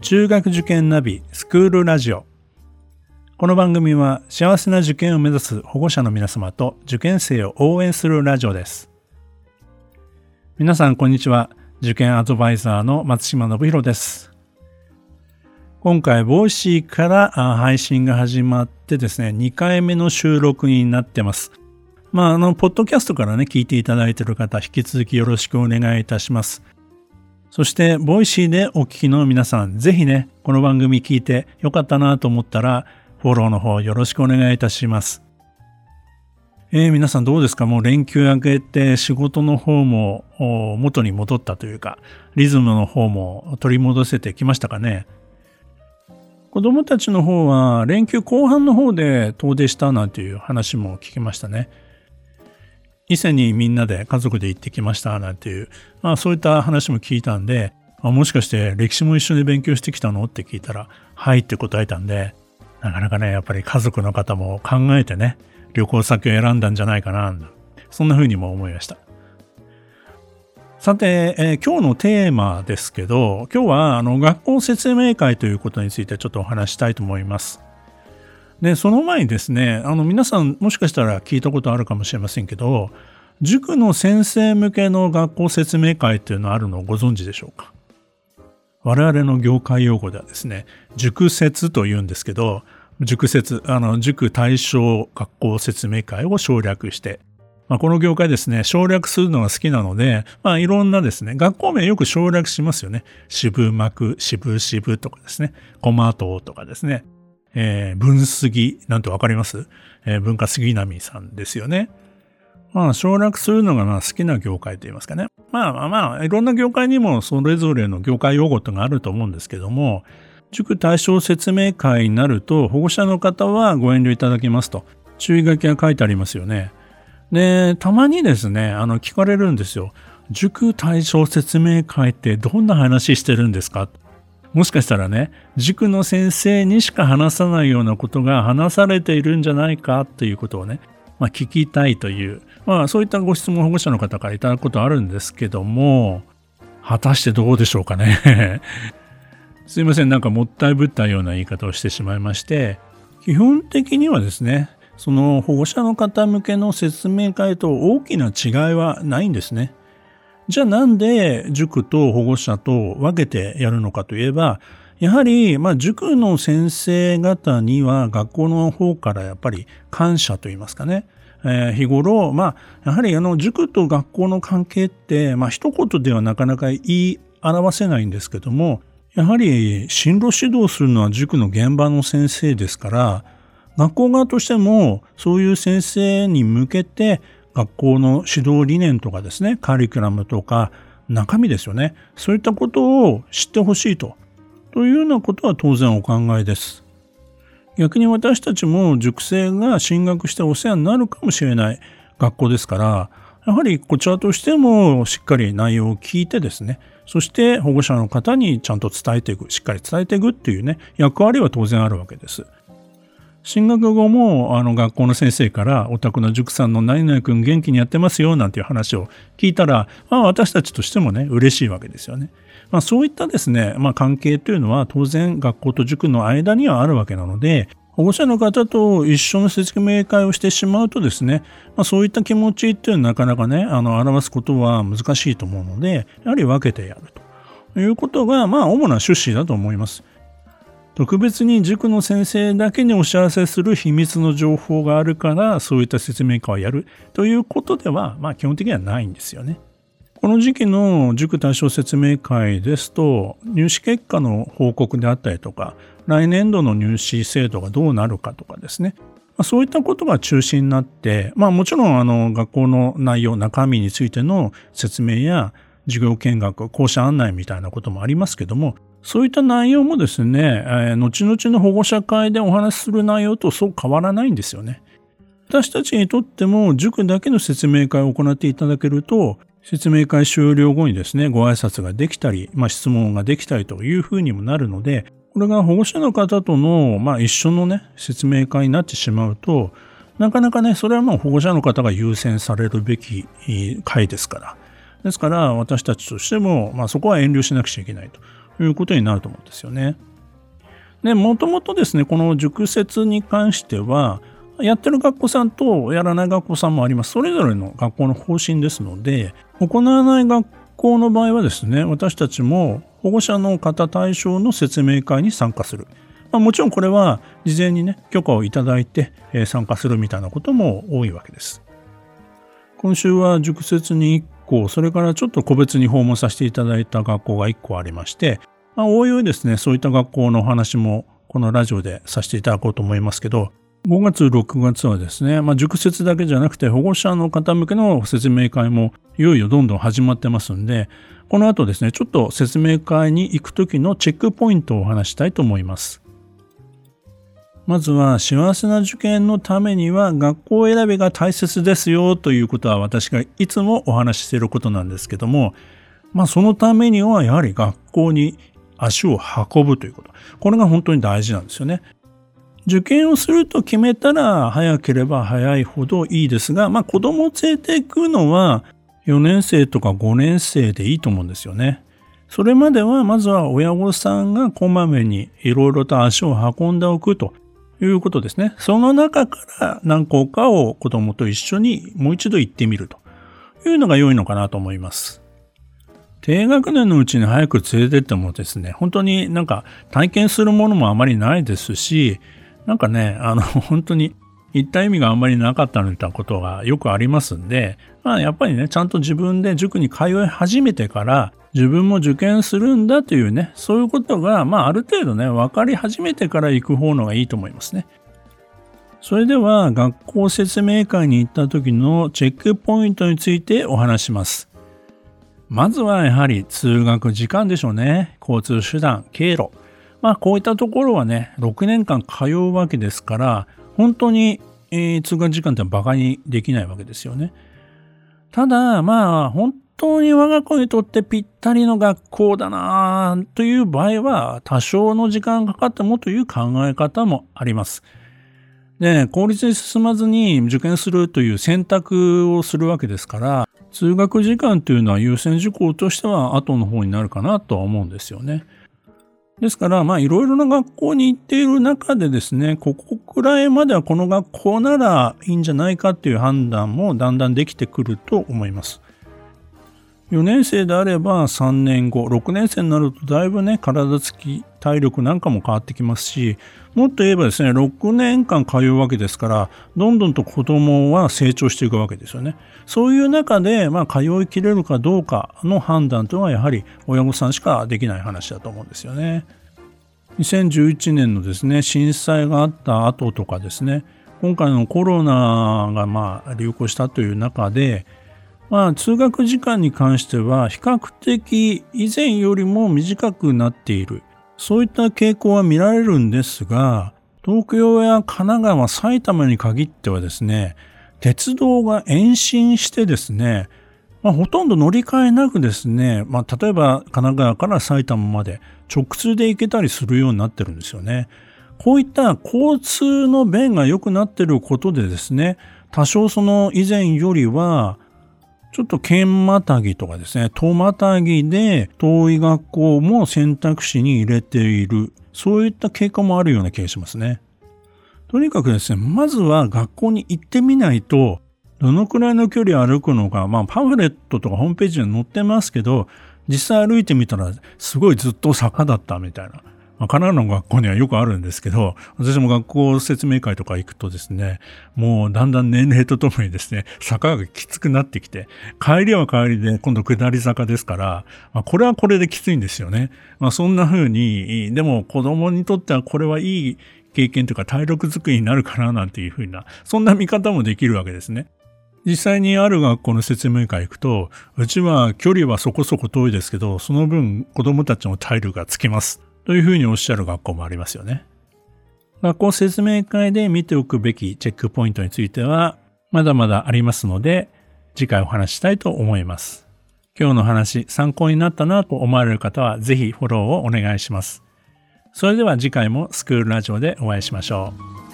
中学受験ナビスクールラジオ。この番組は幸せな受験を目指す保護者の皆様と受験生を応援するラジオです。皆さんこんにちは。受験アドバイザーの松島信弘です。今回 Voicy から配信が始まってですね2回目の収録になってます。まあ、あの、ポッドキャストからね、聞いていただいている方、引き続きよろしくお願いいたします。そして、 Voicy でお聞きの皆さん、ぜひね、この番組聞いてよかったなと思ったら、フォローの方よろしくお願いいたします。えー、皆さんどうですか？もう連休明けて仕事の方も元に戻ったというか、リズムの方も取り戻せてきましたかね？子供たちの方は連休後半の方で遠出したなんていう話も聞きましたね。伊勢にみんなで家族で行ってきましたなんていう、まあそういった話も聞いたんで、あもしかして歴史も一緒に勉強してきたの？って聞いたら、はいって答えたんで、なかなかね、やっぱり家族の方も考えてね、旅行先を選んだんじゃないかな、そんな風にも思いました。さて、えー、今日のテーマですけど、今日はあの学校説明会ということについてちょっとお話したいと思います。で、その前にですね、あの皆さんもしかしたら聞いたことあるかもしれませんけど、塾の先生向けの学校説明会っていうのあるのをご存知でしょうか？我々の業界用語ではですね、塾説と言うんですけど、塾説、あの、塾対象学校説明会を省略して、まあ、この業界ですね、省略するのが好きなので、まあ、いろんなですね、学校名よく省略しますよね。渋幕、渋々とかですね、駒島とかですね。えー、文杉なんてわかります、えー、文化杉並さんですよね。まあ、省略するのがまあ好きな業界といいますかね。まあまあまあ、いろんな業界にもそれぞれの業界用語ってがあると思うんですけども、塾対象説明会になると、保護者の方はご遠慮いただきますと、注意書きが書いてありますよね。で、たまにですね、あの、聞かれるんですよ。塾対象説明会ってどんな話してるんですか？もしかしたらね、塾の先生にしか話さないようなことが話されているんじゃないかということをね、まあ、聞きたいという、まあ、そういったご質問保護者の方からいただくことあるんですけども、果たしてどうでしょうかね。すいません、なんかもったいぶったような言い方をしてしまいまして、基本的にはですね、その保護者の方向けの説明会と大きな違いはないんですね。じゃあなんで塾と保護者と分けてやるのかといえば、やはり、まあ、塾の先生方には学校の方からやっぱり感謝といいますかね、えー、日頃、まあ、やはりあの塾と学校の関係って、まあ、一言ではなかなか言い表せないんですけども、やはり進路指導するのは塾の現場の先生ですから、学校側としてもそういう先生に向けて学校の指導理念とかですね、カリキュラムとか中身ですよね。そういったことを知ってほしいと。というようなことは当然お考えです。逆に私たちも塾生が進学してお世話になるかもしれない学校ですから、やはりこちらとしてもしっかり内容を聞いてですね、そして保護者の方にちゃんと伝えていく、しっかり伝えていくっていうね、役割は当然あるわけです。進学後もあの学校の先生からお宅の塾さんの何々君元気にやってますよなんていう話を聞いたら、まあ、私たちとしてもね嬉しいわけですよね。まあ、そういったですね、まあ、関係というのは当然学校と塾の間にはあるわけなので保護者の方と一緒の説明会をしてしまうとですね、まあ、そういった気持ちっていうのはなかなかねあの表すことは難しいと思うのでやはり分けてやるということがまあ主な趣旨だと思います。特別に塾の先生だけにお知らせする秘密の情報があるからそういった説明会をやるということでは、まあ、基本的にはないんですよね。この時期の塾対象説明会ですと入試結果の報告であったりとか来年度の入試制度がどうなるかとかですねそういったことが中心になって、まあもちろんあの学校の内容、中身についての説明や授業見学、校舎案内みたいなこともありますけども、そういった内容もですね、えー、後々の保護者会でお話しする内容とそう変わらないんですよね。私たちにとっても塾だけの説明会を行っていただけると、説明会終了後にですね、ご挨拶ができたり、まあ、質問ができたりというふうにもなるので、これが保護者の方との、まあ、一緒のね、説明会になってしまうと、なかなかね、それはもう保護者の方が優先されるべき会ですから。ですから、私たちとしても、まあ、そこは遠慮しなくちゃいけないと。いうことになると思うんですよね。で、もともとですね、この塾説に関しては、やってる学校さんとやらない学校さんもあります。それぞれの学校の方針ですので、行わない学校の場合はですね、私たちも保護者の方対象の説明会に参加する。まあ、もちろんこれは事前にね、許可をいただいて参加するみたいなことも多いわけです。今週は塾説に1校、それからちょっと個別に訪問させていただいた学校が1校ありまして、まあ、おいおいですね、そういった学校のお話もこのラジオでさせていただこうと思いますけど、5月、6月はですね、まあ、塾説だけじゃなくて保護者の方向けの説明会もいよいよどんどん始まってますんで、この後ですね、ちょっと説明会に行く時のチェックポイントをお話したいと思います。まずは幸せな受験のためには学校選びが大切ですよということは私がいつもお話ししていることなんですけども、まあそのためにはやはり学校に足を運ぶということ。これが本当に大事なんですよね。受験をすると決めたら早ければ早いほどいいですが、まあ子供を連れていくのは4年生とか5年生でいいと思うんですよね。それまではまずは親御さんがこまめにいろいろと足を運んでおくということですね。その中から何校かを子供と一緒にもう一度行ってみるというのが良いのかなと思います。低学年のうちに早く連れてってもですね、本当になんか体験するものもあまりないですし、なんかね、あの、本当に言った意味があんまりなかったみたいなことがよくありますんで、まあやっぱりね、ちゃんと自分で塾に通い始めてから、自分も受験するんだというね、そういうことが、まあある程度ね、分かり始めてから行く方のがいいと思いますね。それでは学校説明会に行った時のチェックポイントについてお話します。まずはやはり通学時間でしょうね。交通手段、経路。まあこういったところはね、6年間通うわけですから、本当に、えー、通学時間って馬鹿にできないわけですよね。ただ、まあ、本当に我が子にとってぴったりの学校だなという場合は、多少の時間かかってもという考え方もあります。で、効率に進まずに受験するという選択をするわけですから、通学時間というのは優先事項としては後の方になるかなとは思うんですよね。ですから、まあ、いろいろな学校に行っている中でですね、ここくらいまではこの学校ならいいんじゃないかっていう判断もだんだんできてくると思います。4年生であれば3年後、6年生になるとだいぶね、体つき、体力なんかも変わってきますし、もっと言えばですね、6年間通うわけですから、どんどんと子供は成長していくわけですよね。そういう中で、まあ、通いきれるかどうかの判断というのは、やはり親御さんしかできない話だと思うんですよね。2011年のですね、震災があった後とかですね、今回のコロナがまあ流行したという中で、まあ、通学時間に関しては比較的以前よりも短くなっているそういった傾向は見られるんですが、東京や神奈川、埼玉に限ってはですね、鉄道が延伸してですね、まあ、ほとんど乗り換えなくですね、まあ、例えば神奈川から埼玉まで直通で行けたりするようになってるんですよね。こういった交通の便が良くなってることでですね、多少その以前よりはちょっと県またぎとかですね、都またぎで遠い学校も選択肢に入れている。そういった経過もあるような気がしますね。とにかくですね、まずは学校に行ってみないと、どのくらいの距離歩くのか、まあパンフレットとかホームページに載ってますけど、実際歩いてみたらすごいずっと坂だったみたいな。まあ、神奈川の学校にはよくあるんですけど、私も学校説明会とか行くとですね、もうだんだん年齢とともにですね、坂がきつくなってきて、帰りは帰りで今度下り坂ですから、まあ、これはこれできついんですよね。まあ、そんな風に、でも子供にとってはこれはいい経験というか体力作りになるかななんていう風な、そんな見方もできるわけですね。実際にある学校の説明会行くと、うちは距離はそこそこ遠いですけど、その分子供たちの体力がつきます。というふうにおっしゃる学校もありますよね。学校説明会で見ておくべきチェックポイントについては、まだまだありますので、次回お話したいと思います。今日の話、参考になったなと思われる方は、ぜひフォローをお願いします。それでは次回もスクールラジオでお会いしましょう。